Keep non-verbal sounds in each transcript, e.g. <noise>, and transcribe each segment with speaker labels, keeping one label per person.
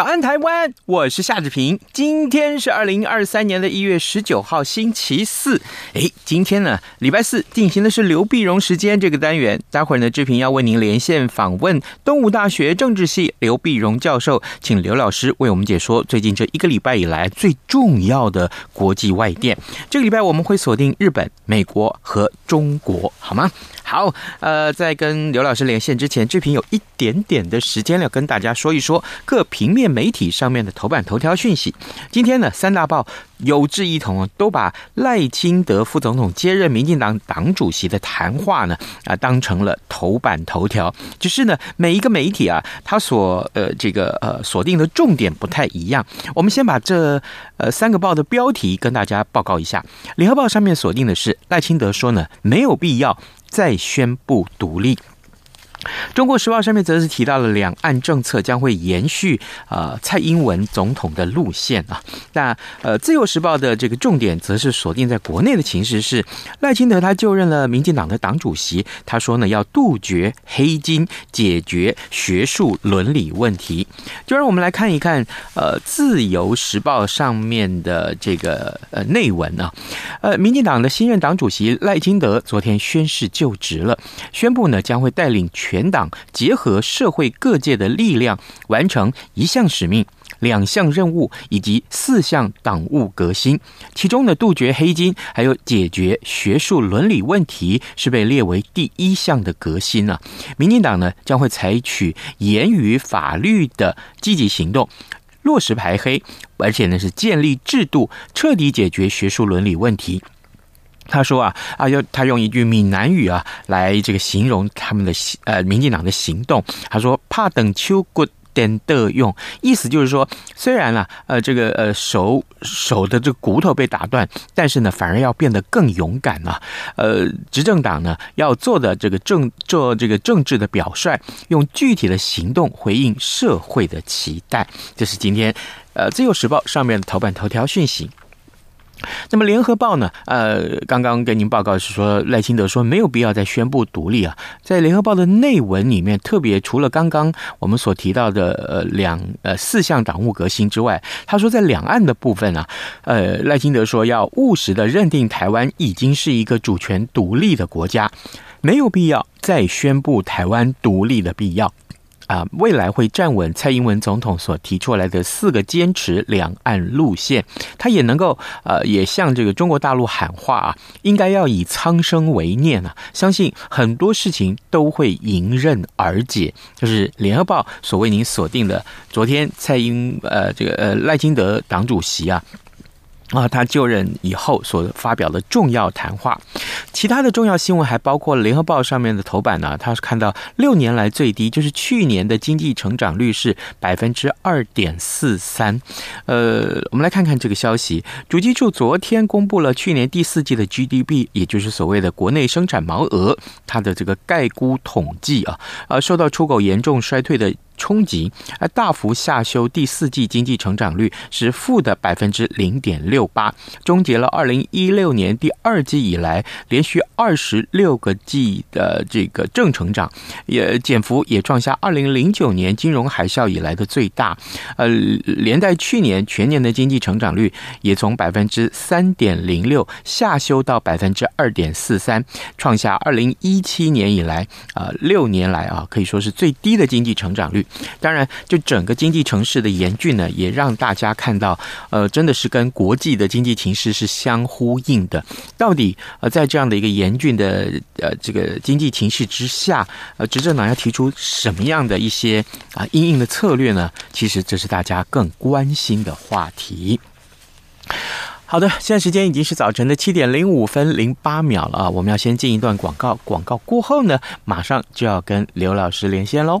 Speaker 1: 早安，台湾！我是夏志平。今天是二零二三年的一月十九号，星期四。哎，今天呢，礼拜四进行的是刘碧荣时间这个单元。待会儿呢，志平要为您连线访问东吴大学政治系刘碧荣教授，请刘老师为我们解说最近这一个礼拜以来最重要的国际外电。这个礼拜我们会锁定日本、美国和中国，好吗？好，呃，在跟刘老师连线之前，志平有一点点的时间要跟大家说一说各平面媒体上面的头版头条讯息。今天呢，三大报有志一同，都把赖清德副总统接任民进党党主席的谈话呢啊当成了头版头条。只是呢，每一个媒体啊，他所呃这个呃锁定的重点不太一样。我们先把这呃三个报的标题跟大家报告一下。联合报上面锁定的是赖清德说呢，没有必要。再宣布独立。中国时报上面则是提到了两岸政策将会延续呃蔡英文总统的路线啊。那呃自由时报的这个重点则是锁定在国内的情势是赖清德他就任了民进党的党主席，他说呢要杜绝黑金，解决学术伦理问题。就让我们来看一看呃自由时报上面的这个呃内文啊。呃，民进党的新任党主席赖清德昨天宣誓就职了，宣布呢将会带领全。全党结合社会各界的力量，完成一项使命、两项任务以及四项党务革新。其中呢，杜绝黑金，还有解决学术伦理问题，是被列为第一项的革新啊。民进党呢，将会采取严于法律的积极行动，落实排黑，而且呢是建立制度，彻底解决学术伦理问题。他说啊啊，要他用一句闽南语啊来这个形容他们的行呃民进党的行动。他说：“怕等秋骨点的用，意思就是说，虽然啊呃这个呃手手的这个骨头被打断，但是呢反而要变得更勇敢了。呃，执政党呢要做的这个政做这个政治的表率，用具体的行动回应社会的期待。这是今天呃自由时报上面的头版头条讯息。”那么联合报呢？呃，刚刚跟您报告是说赖清德说没有必要再宣布独立啊。在联合报的内文里面，特别除了刚刚我们所提到的呃两呃四项党务革新之外，他说在两岸的部分啊，呃赖清德说要务实的认定台湾已经是一个主权独立的国家，没有必要再宣布台湾独立的必要。啊，未来会站稳蔡英文总统所提出来的四个坚持两岸路线，他也能够呃，也向这个中国大陆喊话啊，应该要以苍生为念啊，相信很多事情都会迎刃而解。就是联合报所为您锁定的，昨天蔡英呃这个呃赖清德党主席啊。啊，他就任以后所发表的重要谈话，其他的重要新闻还包括《联合报》上面的头版呢。他是看到六年来最低，就是去年的经济成长率是百分之二点四三。呃，我们来看看这个消息。主计处昨天公布了去年第四季的 GDP，也就是所谓的国内生产毛额，它的这个概估统计啊，呃，受到出口严重衰退的。冲击而大幅下修第四季经济成长率是负的百分之零点六八，终结了二零一六年第二季以来连续二十六个季的这个正成长，也减幅也创下二零零九年金融海啸以来的最大。呃，连带去年全年的经济成长率也从百分之三点零六下修到百分之二点四三，创下二零一七年以来啊六年来啊可以说是最低的经济成长率。当然，就整个经济城市的严峻呢，也让大家看到，呃，真的是跟国际的经济情势是相呼应的。到底呃，在这样的一个严峻的呃这个经济情势之下，呃，执政党要提出什么样的一些啊因应的策略呢？其实这是大家更关心的话题。好的，现在时间已经是早晨的七点零五分零八秒了啊！我们要先进一段广告，广告过后呢，马上就要跟刘老师连线喽。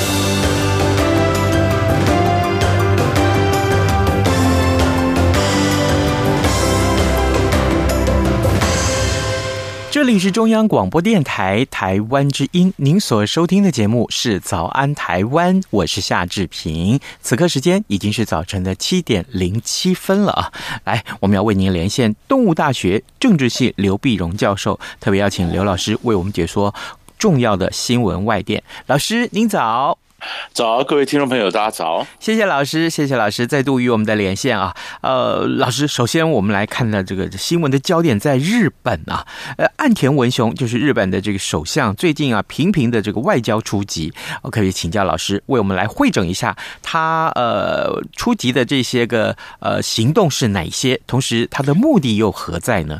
Speaker 1: 这里是中央广播电台台湾之音，您所收听的节目是《早安台湾》，我是夏志平。此刻时间已经是早晨的七点零七分了啊！来，我们要为您连线动物大学政治系刘碧荣教授，特别邀请刘老师为我们解说重要的新闻外电。老师，您早。<laughs>
Speaker 2: 早，各位听众朋友，大家早！
Speaker 1: 谢谢老师，谢谢老师再度与我们的连线啊。呃，老师，首先我们来看到这个新闻的焦点在日本啊。呃，岸田文雄就是日本的这个首相，最近啊频频的这个外交出击，我可以请教老师为我们来会诊一下他呃出击的这些个呃行动是哪些，同时他的目的又何在呢？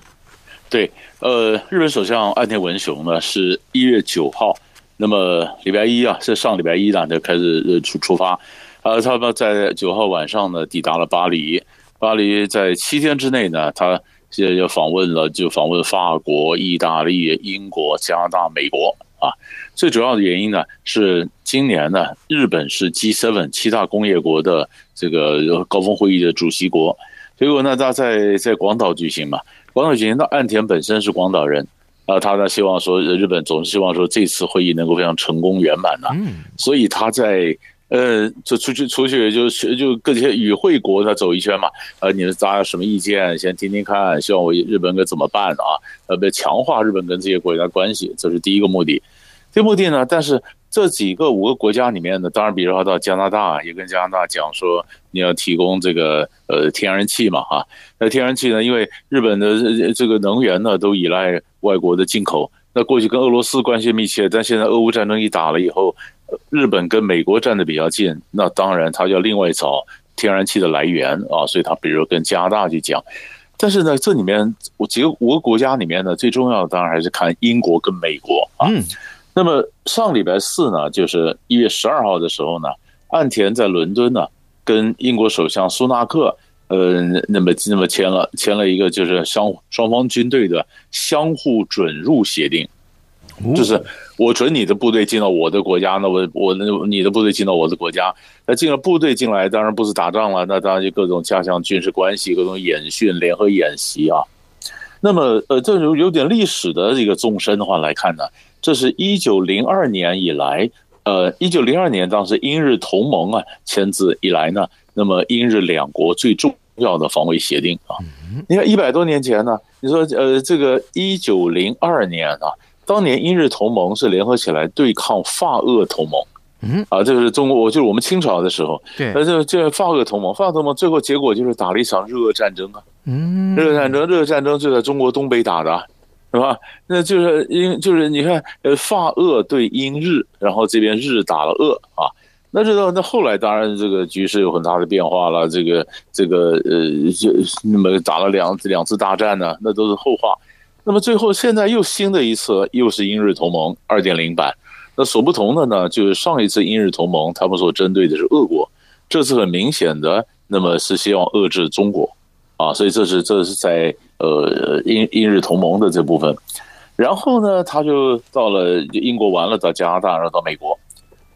Speaker 2: 对，呃，日本首相岸田文雄呢是一月九号。那么礼拜一啊，是上礼拜一呢就开始出出发，呃，他们在九号晚上呢抵达了巴黎，巴黎在七天之内呢，他现在要访问了，就访问法国、意大利、英国、加拿大、美国啊。最主要的原因呢是今年呢，日本是 G7 七大工业国的这个高峰会议的主席国，结果呢，他在在广岛举行嘛，广岛举行，那岸田本身是广岛人。啊，他呢希望说，日本总是希望说这次会议能够非常成功圆满呐，所以他在呃，就出去出去就就各些与会国他走一圈嘛，呃，你们大家有什么意见？先听听看，希望我日本该怎么办啊？呃，被强化日本跟这些国家关系，这是第一个目的。第二个目的呢，但是这几个五个国家里面呢，当然，比如说到加拿大，也跟加拿大讲说，你要提供这个呃天然气嘛，哈，那天然气呢，因为日本的这个能源呢都依赖外国的进口，那过去跟俄罗斯关系密切，但现在俄乌战争一打了以后，日本跟美国站的比较近，那当然他要另外找天然气的来源啊，所以他比如跟加拿大去讲，但是呢，这里面我几个五个国家里面呢，最重要的当然还是看英国跟美国啊。嗯。那么上礼拜四呢，就是一月十二号的时候呢，岸田在伦敦呢，跟英国首相苏纳克，呃，那么那么签了签了一个就是双双方军队的相互准入协定，就是我准你的部队进到我的国家，那我我那你的部队进到我的国家，那进了部队进来，当然不是打仗了，那当然就各种加强军事关系，各种演训、联合演习啊。那么呃，这有有点历史的一个纵深的话来看呢。这是一九零二年以来，呃，一九零二年当时英日同盟啊签字以来呢，那么英日两国最重要的防卫协定啊，你看一百多年前呢，你说呃，这个一九零二年啊，当年英日同盟是联合起来对抗法俄同盟，嗯啊，这个是中国，就是我们清朝的时候，对，那这这法俄同盟，法俄同盟最后结果就是打了一场日俄战争啊，嗯，日俄战争，日俄战争就在中国东北打的。是吧？那就是英，就是你看，呃，法俄对英日，然后这边日打了俄啊。那这到，那后来当然这个局势有很大的变化了。这个这个呃，就那么打了两两次大战呢，那都是后话。那么最后现在又新的一次又是英日同盟二点零版。那所不同的呢，就是上一次英日同盟他们所针对的是俄国，这次很明显的，那么是希望遏制中国啊，所以这是这是在呃英英日同盟的这部分。然后呢，他就到了英国完了，到加拿大，然后到美国。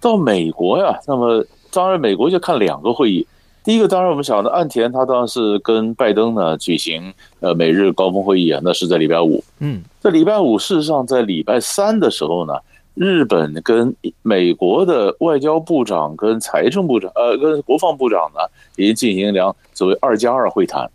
Speaker 2: 到美国呀，那么当然美国就看两个会议。第一个当然我们想的，岸田他当然是跟拜登呢举行呃美日高峰会议啊，那是在礼拜五。嗯，在礼拜五，事实上在礼拜三的时候呢，日本跟美国的外交部长跟财政部长呃跟国防部长呢，已经进行两所谓二加二会谈。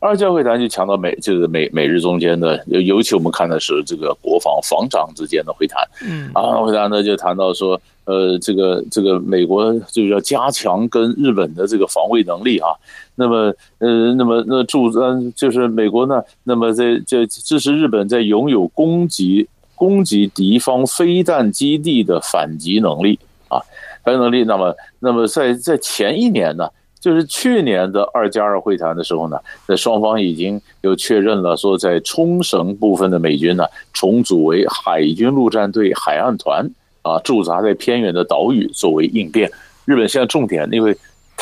Speaker 2: 二教会谈就强调美，就是美美日中间的，尤其我们看的是这个国防防长之间的会谈。嗯，啊，会谈呢就谈到说，呃，这个这个美国就是要加强跟日本的这个防卫能力啊。那么，呃，那么那驻嗯，就是美国呢，那么在这支持日本在拥有攻击攻击敌方飞弹基地的反击能力啊，反击能力。那么，那么在在前一年呢。就是去年的二加二会谈的时候呢，那双方已经又确认了说，在冲绳部分的美军呢，重组为海军陆战队海岸团啊，驻扎在偏远的岛屿作为应变。日本现在重点，因为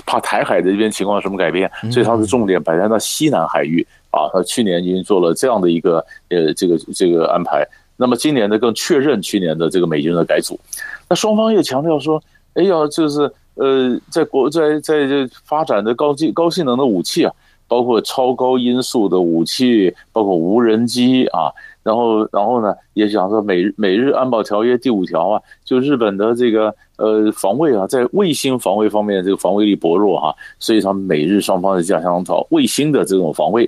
Speaker 2: 怕台海的这边情况什么改变，所以它的重点摆在那西南海域啊。他去年已经做了这样的一个呃这个这个安排。那么今年呢，更确认去年的这个美军的改组。那双方又强调说，哎呀，就是。呃，在国在在这发展的高技高性能的武器啊，包括超高音速的武器，包括无人机啊，然后然后呢，也想说美美日安保条约第五条啊，就日本的这个呃防卫啊，在卫星防卫方面这个防卫力薄弱哈、啊，所以他们美日双方的加强讨卫星的这种防卫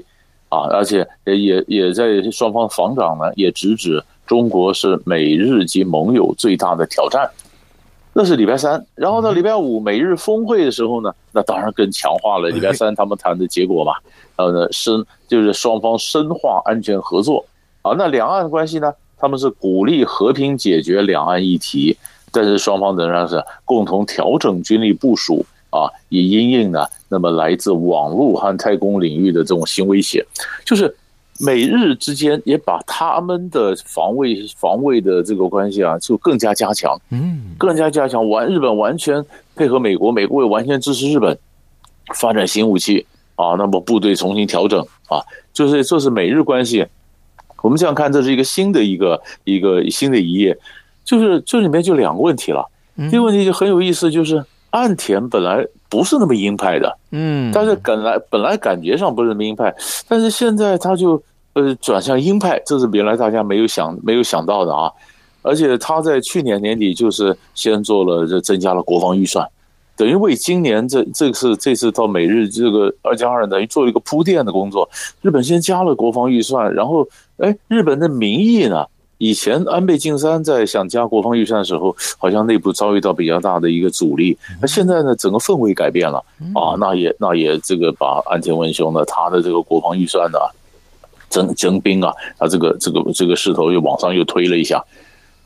Speaker 2: 啊，而且也也也在双方防长呢也直指中国是美日及盟友最大的挑战。那是礼拜三，然后到礼拜五美日峰会的时候呢，那当然更强化了 <laughs> 礼拜三他们谈的结果嘛。然后呢，深就是双方深化安全合作啊。那两岸关系呢，他们是鼓励和平解决两岸议题，但是双方仍然是共同调整军力部署啊，以因应呢，那么来自网络和太空领域的这种新威胁，就是。美日之间也把他们的防卫防卫的这个关系啊，就更加加强，嗯，更加加强。完，日本完全配合美国，美国也完全支持日本发展新武器啊。那么部队重新调整啊，就是这是美日关系。我们这样看，这是一个新的一个一个新的一页，就是这里面就两个问题了。第一个问题就很有意思，就是岸田本来不是那么鹰派的，嗯，但是本来本来感觉上不是那么鹰派，但是现在他就。呃，转向鹰派，这是原来大家没有想没有想到的啊！而且他在去年年底就是先做了这增加了国防预算，等于为今年这这次这次到美日这个二加二等于做了一个铺垫的工作。日本先加了国防预算，然后哎，日本的民意呢？以前安倍晋三在想加国防预算的时候，好像内部遭遇到比较大的一个阻力。那现在呢，整个氛围改变了啊，那也那也这个把安田文雄呢，他的这个国防预算呢。征征兵啊，他这个这个这个势头又往上又推了一下，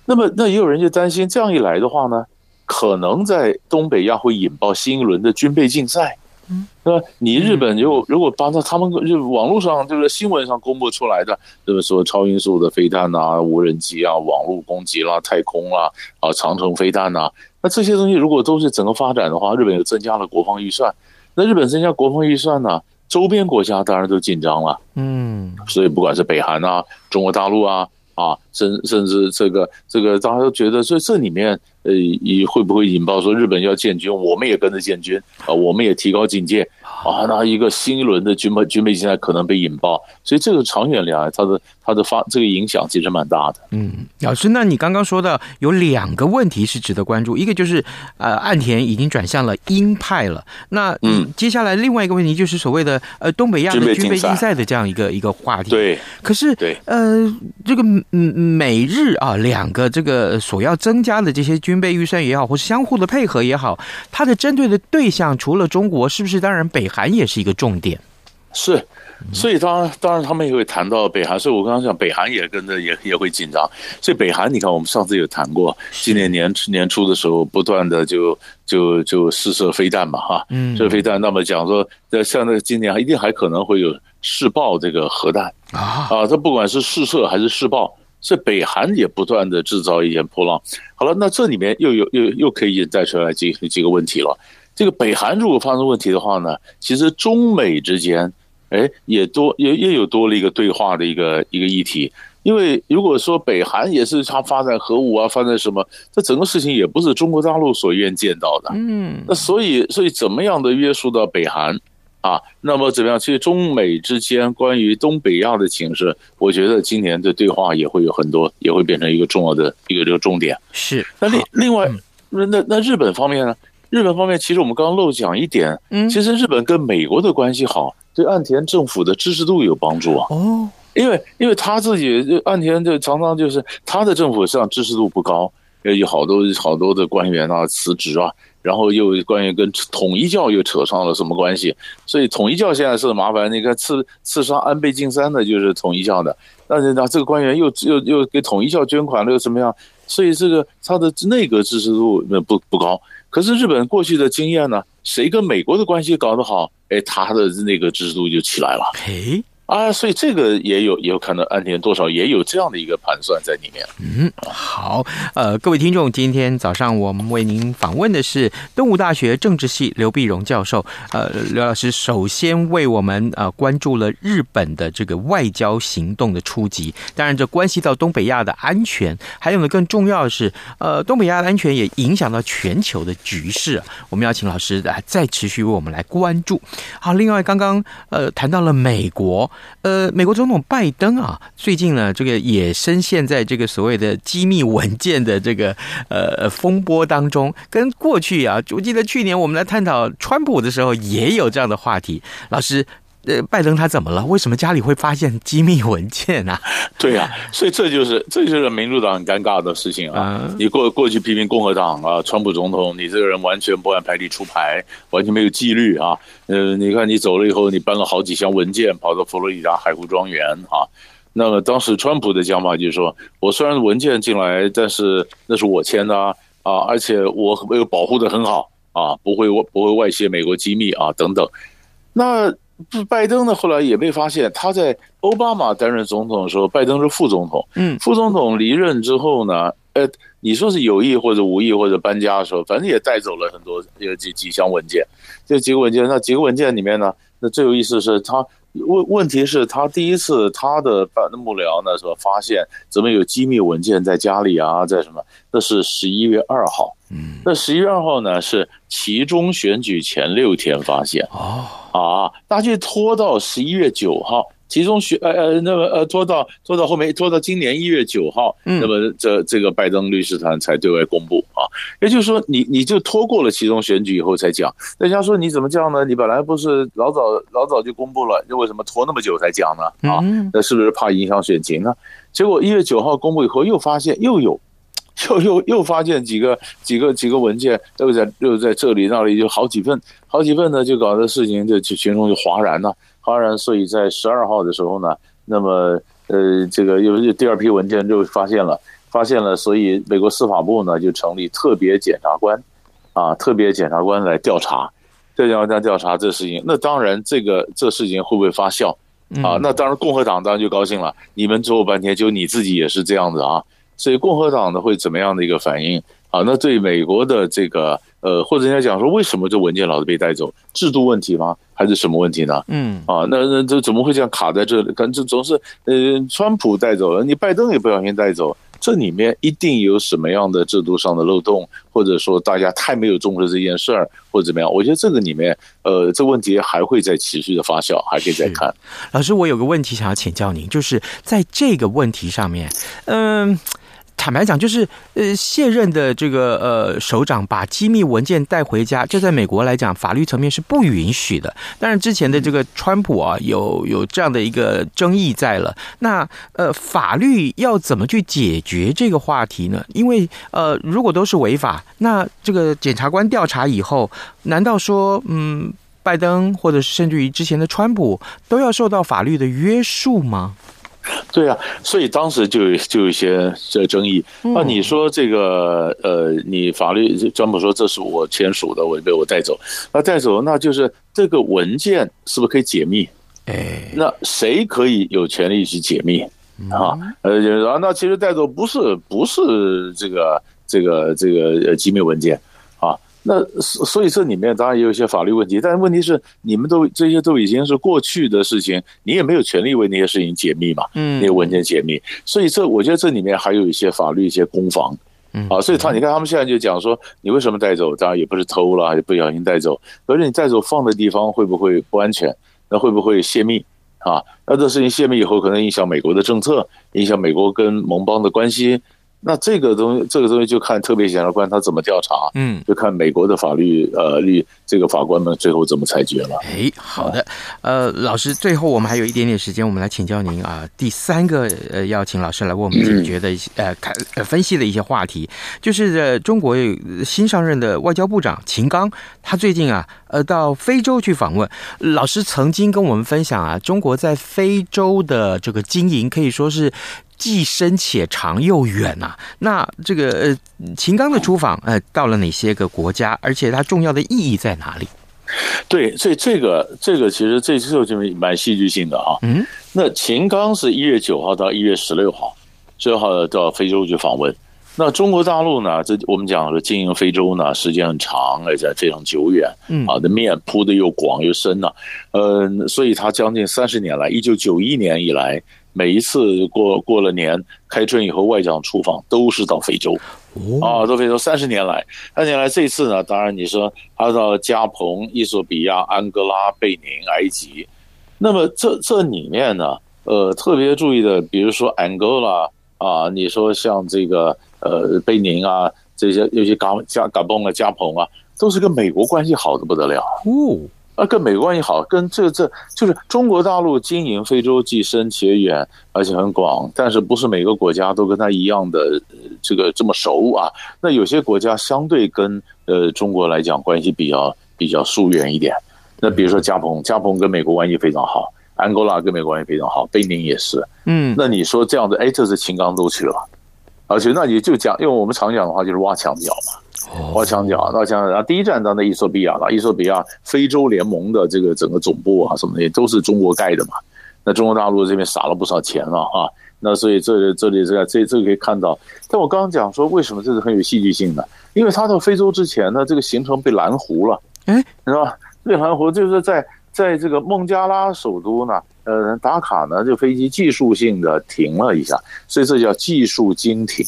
Speaker 2: 那么那也有人就担心，这样一来的话呢，可能在东北亚会引爆新一轮的军备竞赛。嗯，那你日本就如果把他们就网络上就是新闻上公布出来的，就是说超音速的飞弹啊、无人机啊、网络攻击啦、太空啦啊、长城飞弹呐，那这些东西如果都是整个发展的话，日本又增加了国防预算，那日本增加国防预算呢？周边国家当然都紧张了，嗯，所以不管是北韩啊、中国大陆啊，啊，甚甚至这个这个，大家都觉得，所以这里面。呃，会不会引爆说日本要建军，我们也跟着建军啊？我们也提高警戒啊？那一个新一轮的军备军备竞赛可能被引爆，所以这个长远来，它的它的发这个影响其实蛮大的。
Speaker 1: 嗯，老师，那你刚刚说的有两个问题是值得关注，一个就是呃，岸田已经转向了鹰派了。那嗯，接下来另外一个问题就是所谓的呃东北亚的军备竞赛的这样一个一个话题。
Speaker 2: 对，
Speaker 1: 可是对呃这个嗯美日啊两个这个所要增加的这些军军备预算也好，或是相互的配合也好，它的针对的对象除了中国，是不是？当然，北韩也是一个重点。
Speaker 2: 是，所以当然当然他们也会谈到北韩，所以我刚刚讲北韩也跟着也也会紧张。所以北韩，你看我们上次有谈过，今年年年初的时候，不断的就就就试射飞弹嘛，哈，嗯，这飞弹，那么讲说，那像那今年一定还可能会有试爆这个核弹啊啊，它不管是试射还是试爆，所以北韩也不断的制造一些波浪。好了，那这里面又有又又可以引带出来几几个问题了。这个北韩如果发生问题的话呢，其实中美之间，哎，也多也也有多了一个对话的一个一个议题。因为如果说北韩也是它发展核武啊，发展什么，这整个事情也不是中国大陆所愿见到的。嗯，那所以所以怎么样的约束到北韩啊？那么怎么样？其实中美之间关于东北亚的情势，我觉得今年的对话也会有很多，也会变成一个重要的一个这个重点。
Speaker 1: 是。
Speaker 2: 那另另外，那那那日本方面呢？日本方面，其实我们刚刚漏讲一点，嗯，其实日本跟美国的关系好，对岸田政府的支持度有帮助啊。哦，因为因为他自己岸田就常常就是他的政府上支持度不高，有好多好多的官员啊辞职啊，然后又关于跟统一教又扯上了什么关系，所以统一教现在是麻烦。你看刺刺杀安倍晋三的就是统一教的，但是呢这个官员又又又给统一教捐款了又怎么样？所以这个他的内阁支持度那不不高。可是日本过去的经验呢？谁跟美国的关系搞得好，哎，他的那个支持度就起来了。
Speaker 1: 嘿。
Speaker 2: 啊，所以这个也有也有看到安田多少也有这样的一个盘算在里面。
Speaker 1: 嗯，好，呃，各位听众，今天早上我们为您访问的是东吴大学政治系刘碧荣教授。呃，刘老师首先为我们呃关注了日本的这个外交行动的初级，当然这关系到东北亚的安全，还有呢更重要的是，呃，东北亚的安全也影响到全球的局势。我们要请老师来再持续为我们来关注。好，另外刚刚呃谈到了美国。呃，美国总统拜登啊，最近呢，这个也深陷在这个所谓的机密文件的这个呃风波当中。跟过去啊，我记得去年我们来探讨川普的时候，也有这样的话题。老师。呃，拜登他怎么了？为什么家里会发现机密文件呢？<laughs>
Speaker 2: 对呀，所以这就是这就是民主党很尴尬的事情啊！你过过去批评共和党啊，川普总统，你这个人完全不按牌理出牌，完全没有纪律啊！呃，你看你走了以后，你搬了好几箱文件跑到佛罗里达海湖庄园啊。那么当时川普的讲法就是说，我虽然文件进来，但是那是我签的啊，而且我有保护的很好啊，不会不会外泄美国机密啊等等。那拜登呢，后来也被发现，他在奥巴马担任总统的时候，拜登是副总统。嗯，副总统离任之后呢，呃，你说是有意或者无意或者搬家的时候，反正也带走了很多有几几箱文件。这几个文件，那几个文件里面呢，那最有意思是他问问题是他第一次他的办的幕僚呢说发现怎么有机密文件在家里啊，在什么？那是十一月二号。嗯，那十一月二号呢是其中选举前六天发现。哦。啊，那就拖到十一月九号，其中选呃呃，那么呃拖到拖到后面拖到今年一月九号，嗯，那么这这个拜登律师团才对外公布啊，也就是说你你就拖过了其中选举以后才讲，大家说你怎么这样呢？你本来不是老早老早就公布了，那为什么拖那么久才讲呢？啊，那是不是怕影响选情呢？结果一月九号公布以后，又发现又有。<laughs> 又又又发现几个几个几个文件，又在又在这里那里，就好几份，好几份呢，就搞的事情就就群众就哗然了，哗然。所以在十二号的时候呢，那么呃，这个又又第二批文件就发现了，发现了，所以美国司法部呢就成立特别检察官，啊，特别检察官来调查，这样这样调查这事情。那当然，这个这事情会不会发酵啊？那当然，共和党当然就高兴了，你们做半天，就你自己也是这样子啊。所以共和党呢会怎么样的一个反应啊？那对美国的这个呃，或者人家讲说，为什么这文件老是被带走？制度问题吗？还是什么问题呢？嗯啊，那那这怎么会这样卡在这里？感觉总是呃，川普带走了，你拜登也不小心带走，这里面一定有什么样的制度上的漏洞，或者说大家太没有重视这件事儿，或者怎么样？我觉得这个里面呃，这问题还会再持续的发酵，还可以再看。
Speaker 1: 老师，我有个问题想要请教您，就是在这个问题上面，嗯。坦白讲，就是呃，现任的这个呃首长把机密文件带回家，这在美国来讲，法律层面是不允许的。当然，之前的这个川普啊，有有这样的一个争议在了。那呃，法律要怎么去解决这个话题呢？因为呃，如果都是违法，那这个检察官调查以后，难道说嗯，拜登，或者是甚至于之前的川普，都要受到法律的约束吗？<laughs>
Speaker 2: 对啊，所以当时就有就有一些这争议。那你说这个呃，你法律专门说这是我签署的，我被我带走，那带走那就是这个文件是不是可以解密？哎，那谁可以有权利去解密啊？呃，然后那其实带走不是不是这个这个这个呃机密文件。那所所以这里面当然也有一些法律问题，但是问题是你们都这些都已经是过去的事情，你也没有权利为那些事情解密嘛，嗯，那些文件解密，所以这我觉得这里面还有一些法律一些攻防，嗯，啊，所以他你看他们现在就讲说，你为什么带走？当然也不是偷了，也不小心带走，可是你带走放的地方会不会不安全？那会不会泄密？啊，那这事情泄密以后，可能影响美国的政策，影响美国跟盟邦的关系。那这个东西，这个东西就看特别检察官他怎么调查，嗯，就看美国的法律呃律这个法官们最后怎么裁决了。
Speaker 1: 哎，好的，呃，老师，最后我们还有一点点时间，我们来请教您啊，第三个呃，要请老师来为我们解决的一些呃看呃分析的一些话题，就是呃中国新上任的外交部长秦刚，他最近啊呃到非洲去访问，老师曾经跟我们分享啊，中国在非洲的这个经营可以说是。既深且长又远呐、啊，那这个呃，秦刚的出访呃，到了哪些个国家？而且它重要的意义在哪里？
Speaker 2: 对，所以这个这个其实这次就蛮戏剧性的啊。嗯，那秦刚是一月九号到一月十六号，最后到非洲去访问。那中国大陆呢？这我们讲说经营非洲呢，时间很长，而且非常久远。嗯，啊，的面铺的又广又深呢、啊。呃，所以他将近三十年来，一九九一年以来。每一次过过了年开春以后，外长出访都是到非洲，啊，到非洲三十年来，三十年来这次呢，当然你说他到加蓬、伊索比亚、安哥拉、贝宁、埃及，那么这这里面呢，呃，特别注意的，比如说安哥拉啊，你说像这个呃贝宁啊，这些尤其加加加蓬啊、加蓬啊，都是跟美国关系好的不得了。哦。啊，跟美国关系好，跟这这就是中国大陆经营非洲既深且远，而且很广，但是不是每个国家都跟他一样的这个这么熟啊？那有些国家相对跟呃中国来讲关系比较比较疏远一点。那比如说加蓬，加蓬跟美国关系非常好，安哥拉跟美国关系非常好，贝宁也是。嗯，那你说这样的，哎，这是秦刚都去了，而且那也就讲，因为我们常讲的话就是挖墙脚嘛。挖墙脚，那墙，然后第一站到那伊索比亚了。伊索比亚非洲联盟的这个整个总部啊，什么的都是中国盖的嘛。那中国大陆这边撒了不少钱了啊。那所以这里这里这个这这个可以看到。但我刚刚讲说，为什么这是很有戏剧性的？因为他到非洲之前呢，这个行程被拦糊了，哎，是吧？被拦糊就是在在这个孟加拉首都呢，呃，打卡呢，这飞机技术性的停了一下，所以这叫技术经停。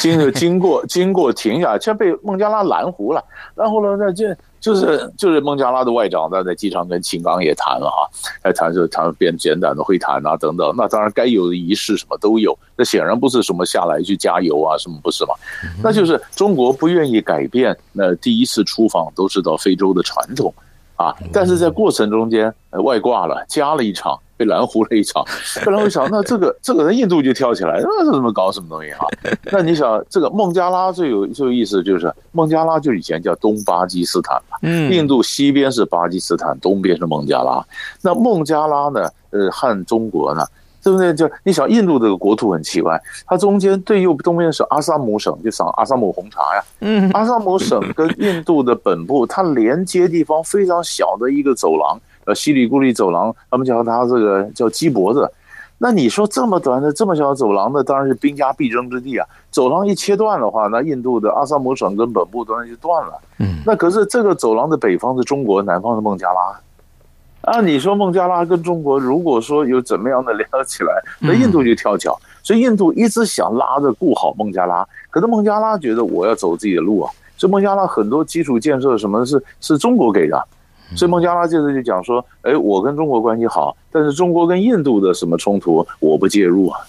Speaker 2: 经就 <laughs> 经过经过停下，却被孟加拉拦胡了。然后呢，那就就是就是孟加拉的外长在在机场跟秦刚也谈了哈，还谈就谈变简短的会谈啊等等。那当然该有的仪式什么都有。那显然不是什么下来去加油啊什么不是嘛？那就是中国不愿意改变。那第一次出访都是到非洲的传统啊，但是在过程中间外挂了，加了一场。被拦糊了一场，被拦糊一场，那这个这个人印度就跳起来，那是怎么搞什么东西啊？那你想，这个孟加拉最有最有意思的就是孟加拉就以前叫东巴基斯坦嘛，嗯，印度西边是巴基斯坦，东边是孟加拉。那孟加拉呢，呃，和中国呢，对不对？就你想，印度这个国土很奇怪，它中间最右东边是阿萨姆省，就赏阿萨姆红茶呀，嗯，阿萨姆省跟印度的本部，它连接地方非常小的一个走廊。呃，西里古里走廊，他们叫它这个叫鸡脖子。那你说这么短的这么小的走廊呢，当然是兵家必争之地啊。走廊一切断的话，那印度的阿萨姆省跟本部当然就断了。嗯，那可是这个走廊的北方是中国，南方是孟加拉。啊，你说孟加拉跟中国如果说有怎么样的联合起来，那印度就跳脚。所以印度一直想拉着顾好孟加拉，可是孟加拉觉得我要走自己的路啊。所以孟加拉很多基础建设什么是是中国给的。所以孟加拉这次就讲说，哎，我跟中国关系好，但是中国跟印度的什么冲突，我不介入啊，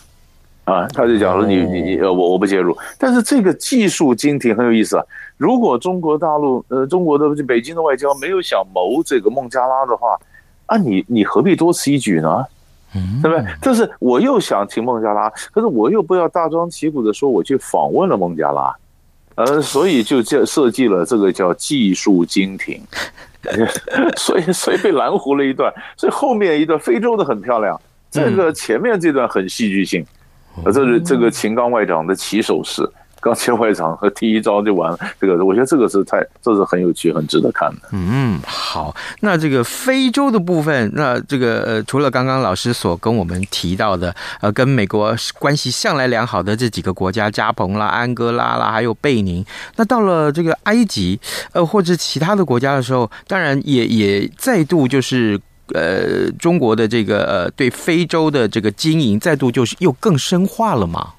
Speaker 2: 啊，他就讲说你你你呃我我不介入，但是这个技术经停很有意思啊。如果中国大陆呃中国的北京的外交没有想谋这个孟加拉的话，啊你你何必多此一举呢？嗯，对不对？就是我又想停孟加拉，可是我又不要大张旗鼓的说我去访问了孟加拉，呃，所以就这设计了这个叫技术精品。<laughs> 所以所以被拦糊了一段，所以后面一段非洲的很漂亮，这个前面这段很戏剧性，啊，这是这个秦刚外长的起手式。刚前外长和第一招就完了，这个我觉得这个是太，这是很有趣、很值得看的。
Speaker 1: 嗯，好，那这个非洲的部分，那这个呃，除了刚刚老师所跟我们提到的，呃，跟美国关系向来良好的这几个国家，加蓬啦、安哥拉啦，还有贝宁，那到了这个埃及，呃，或者其他的国家的时候，当然也也再度就是呃，中国的这个呃对非洲的这个经营，再度就是又更深化了嘛？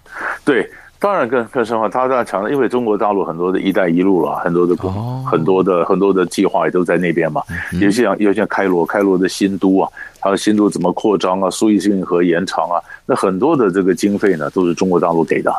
Speaker 2: 对。当然更更深化，他在强调，因为中国大陆很多的一带一路了，很多的、哦、很多的很多的计划也都在那边嘛。尤其像尤其像开罗，开罗的新都啊，还有新都怎么扩张啊，苏伊士运河延长啊，那很多的这个经费呢，都是中国大陆给的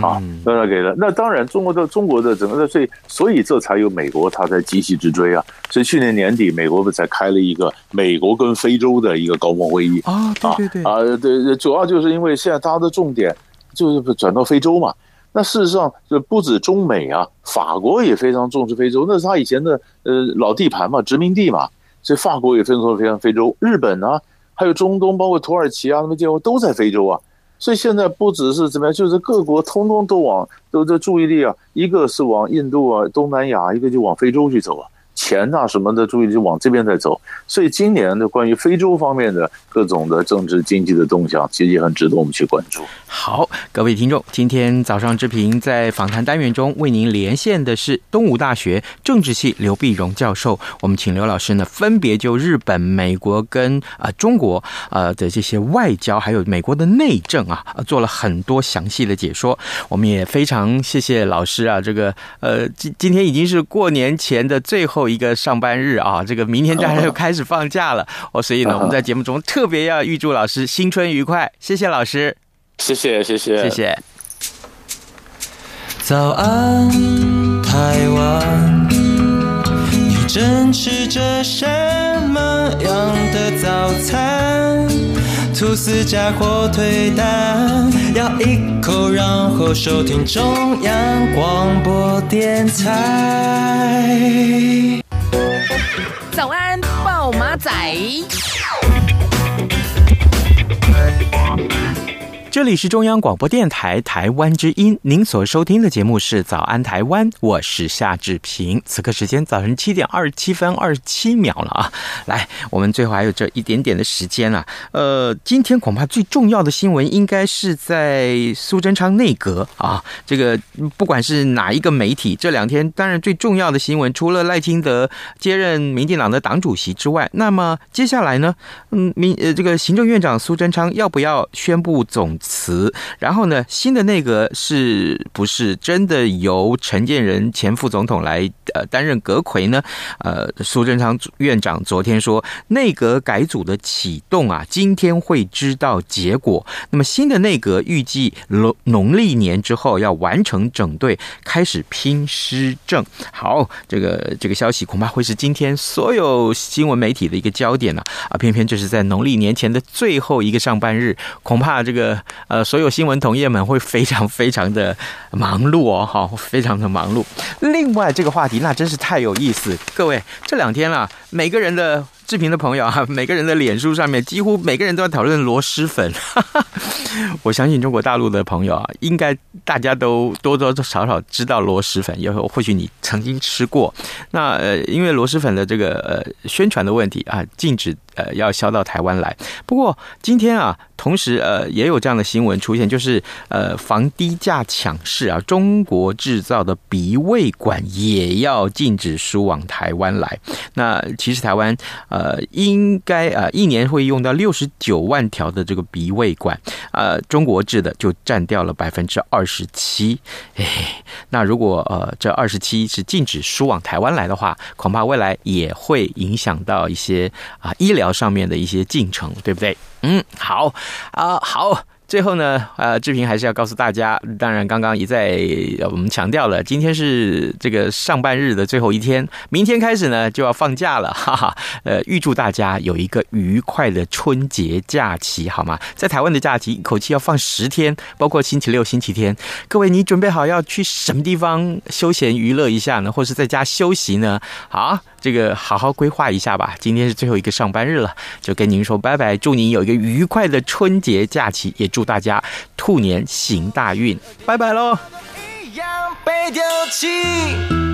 Speaker 2: 啊，当然给的。那当然，中国的中国的整个的所以所以这才有美国他在急起直追啊。所以去年年底，美国不才开了一个美国跟非洲的一个高峰会议
Speaker 1: 啊？对对对
Speaker 2: 啊，对，主要就是因为现在它的重点。就是转到非洲嘛，那事实上就不止中美啊，法国也非常重视非洲，那是他以前的呃老地盘嘛，殖民地嘛，所以法国也非常重非常非洲。日本啊，还有中东，包括土耳其啊，那么地方都在非洲啊，所以现在不只是怎么样，就是各国通通都往都这注意力啊，一个是往印度啊、东南亚，一个就往非洲去走啊。钱呐什么的，注意就往这边在走，所以今年的关于非洲方面的各种的政治经济的动向，其实也很值得我们去关注。
Speaker 1: 好，各位听众，今天早上志平在访谈单元中为您连线的是东吴大学政治系刘碧荣教授，我们请刘老师呢分别就日本、美国跟啊、中国呃的这些外交，还有美国的内政啊，做了很多详细的解说。我们也非常谢谢老师啊，这个呃今今天已经是过年前的最后。一个上班日啊，这个明天大家就开始放假了 <laughs> 哦，所以呢，我们在节目中特别要预祝老师新春愉快，谢谢老师，
Speaker 2: 谢谢谢谢谢谢。
Speaker 3: 早安，台湾，你正吃着什么样的早餐？吐司加火腿蛋，咬一口，然后收听中央广播电台。
Speaker 4: 早安，豹马仔。
Speaker 1: 这里是中央广播电台台湾之音，您所收听的节目是《早安台湾》，我是夏志平。此刻时间早晨七点二十七分二十七秒了啊！来，我们最后还有这一点点的时间啊。呃，今天恐怕最重要的新闻应该是在苏贞昌内阁啊。这个不管是哪一个媒体，这两天当然最重要的新闻，除了赖清德接任民进党的党主席之外，那么接下来呢，嗯，民呃这个行政院长苏贞昌要不要宣布总辞，然后呢，新的内阁是不是真的由陈建仁前副总统来呃担任阁揆呢？呃，苏贞昌院长昨天说，内阁改组的启动啊，今天会知道结果。那么新的内阁预计农农历年之后要完成整队，开始拼施政。好，这个这个消息恐怕会是今天所有新闻媒体的一个焦点了啊，啊！偏偏这是在农历年前的最后一个上班日，恐怕这个。呃，所有新闻同业们会非常非常的忙碌哦，好，非常的忙碌。另外，这个话题那真是太有意思，各位这两天啊，每个人的。志平的朋友啊，每个人的脸书上面几乎每个人都在讨论螺蛳粉。<laughs> 我相信中国大陆的朋友啊，应该大家都多多少少知道螺蛳粉，有或许你曾经吃过。那呃，因为螺蛳粉的这个呃宣传的问题啊，禁止呃要销到台湾来。不过今天啊，同时呃也有这样的新闻出现，就是呃防低价抢市啊，中国制造的鼻胃管也要禁止输往台湾来。那其实台湾呃，应该啊，一年会用到六十九万条的这个鼻胃管，呃，中国制的就占掉了百分之二十七。哎，那如果呃这二十七是禁止输往台湾来的话，恐怕未来也会影响到一些啊医疗上面的一些进程，对不对？嗯，好啊，好。最后呢，呃，志平还是要告诉大家，当然刚刚一再我们强调了，今天是这个上半日的最后一天，明天开始呢就要放假了，哈哈。呃，预祝大家有一个愉快的春节假期，好吗？在台湾的假期一口气要放十天，包括星期六、星期天。各位，你准备好要去什么地方休闲娱乐一下呢，或是在家休息呢？好。这个好好规划一下吧。今天是最后一个上班日了，就跟您说拜拜，祝您有一个愉快的春节假期，也祝大家兔年行大运，拜拜喽。一样被丢弃